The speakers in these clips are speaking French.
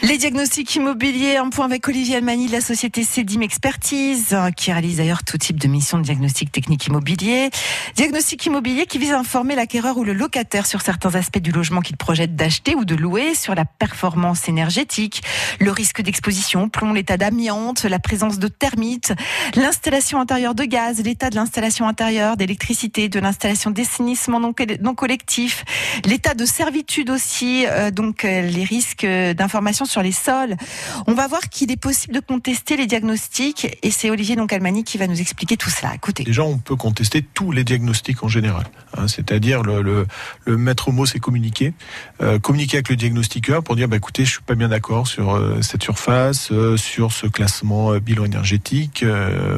Les diagnostics immobiliers, un point avec Olivier Almani de la société CEDIM Expertise, qui réalise d'ailleurs tout type de mission de diagnostic technique immobilier. Diagnostic immobilier qui vise à informer l'acquéreur ou le locataire sur certains aspects du logement qu'il projette d'acheter ou de louer, sur la performance énergétique, le risque d'exposition, plomb, l'état d'amiante, la présence de termites, l'installation intérieure de gaz, l'état de l'installation intérieure, d'électricité, de l'installation d'assainissement non collectif, l'état de servitude aussi, euh, donc euh, les risques d'information sur les sols. On va voir qu'il est possible de contester les diagnostics et c'est Olivier Doncalmani qui va nous expliquer tout cela. Écoutez. Déjà, on peut contester tous les diagnostics en général. Hein, C'est-à-dire le, maître mot, c'est communiquer. Euh, communiquer avec le diagnostiqueur pour dire, bah, écoutez, je suis pas bien d'accord sur euh, cette surface, euh, sur ce classement bilan énergétique.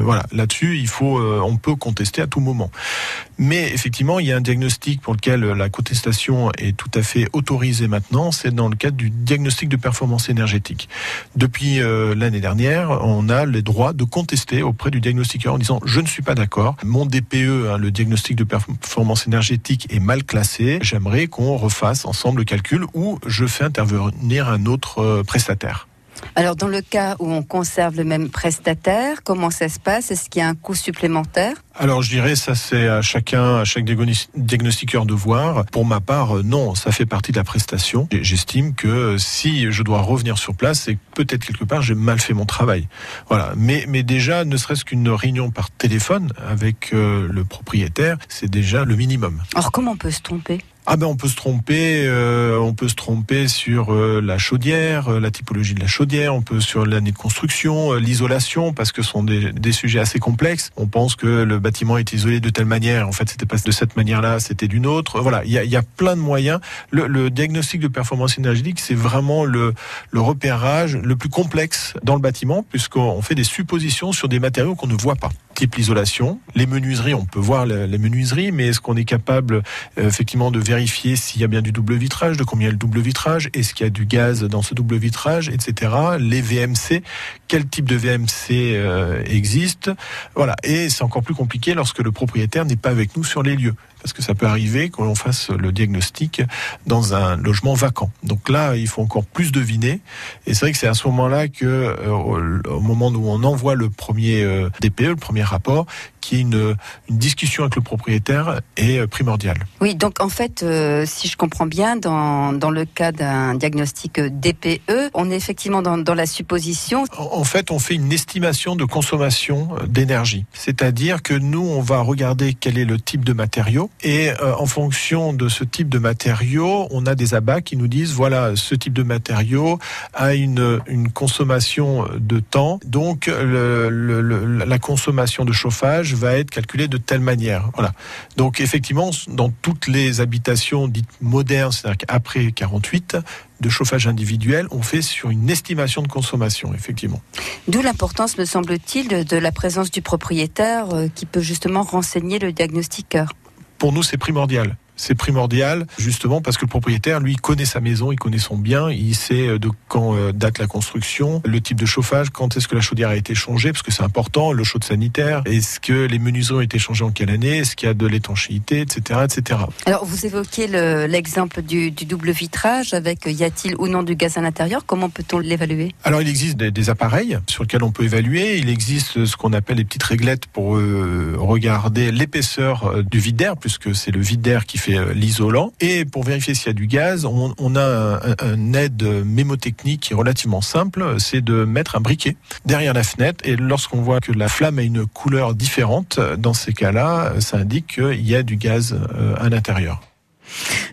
Voilà, là-dessus, on peut contester à tout moment. Mais effectivement, il y a un diagnostic pour lequel la contestation est tout à fait autorisée maintenant. C'est dans le cadre du diagnostic de performance énergétique. Depuis euh, l'année dernière, on a les droits de contester auprès du diagnostiqueur en disant je ne suis pas d'accord, mon DPE, hein, le diagnostic de performance énergétique, est mal classé. J'aimerais qu'on refasse ensemble le calcul ou je fais intervenir un autre euh, prestataire. Alors, dans le cas où on conserve le même prestataire, comment ça se passe? Est-ce qu'il y a un coût supplémentaire? Alors, je dirais, ça c'est à chacun, à chaque diagnostiqueur de voir. Pour ma part, euh, non, ça fait partie de la prestation. J'estime que si je dois revenir sur place, c'est peut-être quelque part j'ai mal fait mon travail. Voilà. Mais, mais déjà, ne serait-ce qu'une réunion par téléphone avec euh, le propriétaire, c'est déjà le minimum. Alors, comment on peut se tromper? Ah ben on peut se tromper, euh, on peut se tromper sur euh, la chaudière, euh, la typologie de la chaudière, on peut sur l'année de construction, l'isolation, parce que ce sont des, sujets assez complexes. On pense que le bâtiment est isolé de telle manière, en fait c'était pas de cette manière-là, c'était d'une autre. Voilà, il y a, plein de moyens. Le, diagnostic de performance énergétique, c'est vraiment le, le repérage le plus complexe dans le bâtiment, puisqu'on fait des suppositions sur des matériaux qu'on ne voit pas type l'isolation. Les menuiseries, on peut voir les menuiseries, mais est-ce qu'on est capable effectivement de vérifier s'il y a bien du double vitrage, de combien le double vitrage, est-ce qu'il y a du gaz dans ce double vitrage, etc. Les VMC, quel type de VMC euh, existe? Voilà, et c'est encore plus compliqué lorsque le propriétaire n'est pas avec nous sur les lieux parce que ça peut arriver qu'on fasse le diagnostic dans un logement vacant. Donc là, il faut encore plus deviner. Et c'est vrai que c'est à ce moment-là que, euh, au, moment où on envoie le premier euh, DPE, le premier rapport, qui est une, une, discussion avec le propriétaire est euh, primordiale. Oui, donc en fait, euh, si je comprends bien, dans, dans le cas d'un diagnostic DPE, on est effectivement dans, dans la supposition. En, en, fait, on fait une estimation de consommation d'énergie. C'est-à-dire que nous, on va regarder quel est le type de matériau et euh, en fonction de ce type de matériau, on a des abats qui nous disent voilà, ce type de matériau a une, consommation de temps, donc la consommation de chauffage va être calculée de telle manière. Voilà. Donc effectivement, dans toutes les habitations dites modernes, c'est-à-dire qu'après 48, de chauffage individuel, on fait sur une estimation de consommation, effectivement. D'où l'importance, me semble-t-il, de, de, la présence du propriétaire euh, qui peut justement renseigner le diagnostiqueur pour nous, c'est primordial. C'est primordial, justement, parce que le propriétaire, lui, connaît sa maison, il connaît son bien, il sait de quand date la construction, le type de chauffage, quand est-ce que la chaudière a été changée, parce que c'est important, le chaude sanitaire, est-ce que les menuiseries ont été changées en quelle année, est-ce qu'il y a de l'étanchéité, etc., etc. Alors, vous évoquez l'exemple le, du, du, double vitrage avec y a-t-il ou non du gaz à l'intérieur Comment peut-on l'évaluer? Alors, il existe des, des, appareils sur lesquels on peut évaluer. Il existe ce qu'on appelle les petites réglettes pour euh, regarder l'épaisseur du vide d'air, puisque c'est le vide d'air qui fait l'isolant. Et pour vérifier s'il y a du gaz, on, a un, un, aide mémotechnique qui est relativement simple, c'est de mettre un briquet derrière la fenêtre. Et lorsqu'on voit que la flamme a une couleur différente, dans ces cas-là, ça indique qu'il y a du gaz à l'intérieur.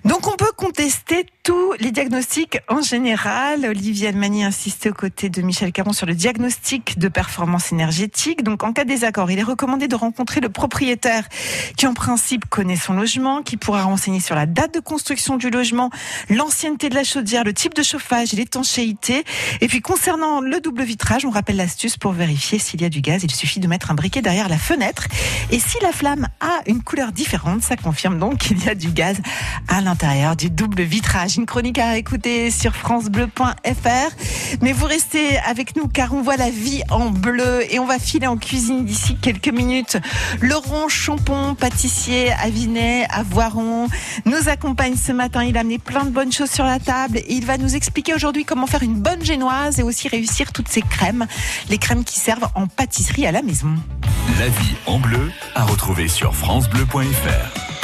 Donc on peut contester tous les diagnostics en général. Olivier Almani insiste aux côtés de Michel Caron sur le diagnostic de performance énergétique. Donc en cas de désaccord, il est recommandé de rencontrer le propriétaire qui en principe connaît son logement, qui pourra renseigner sur la date de construction du logement, l'ancienneté de la chaudière, le type de chauffage et l'étanchéité. Et puis concernant le double vitrage, on rappelle l'astuce pour vérifier s'il y a du gaz. Il suffit de mettre un briquet derrière la fenêtre. Et si la flamme a une couleur différente, ça confirme donc qu'il y a du gaz à l'intérieur du double vitrage. Une chronique à écouter sur francebleu.fr. Mais vous restez avec nous car on voit la vie en bleu et on va filer en cuisine d'ici quelques minutes. Laurent Champon, pâtissier à Vinay, à Voiron, nous accompagne ce matin. Il a amené plein de bonnes choses sur la table il va nous expliquer aujourd'hui comment faire une bonne génoise et aussi réussir toutes ces crèmes, les crèmes qui servent en pâtisserie à la maison. La vie en bleu à retrouver sur francebleu.fr.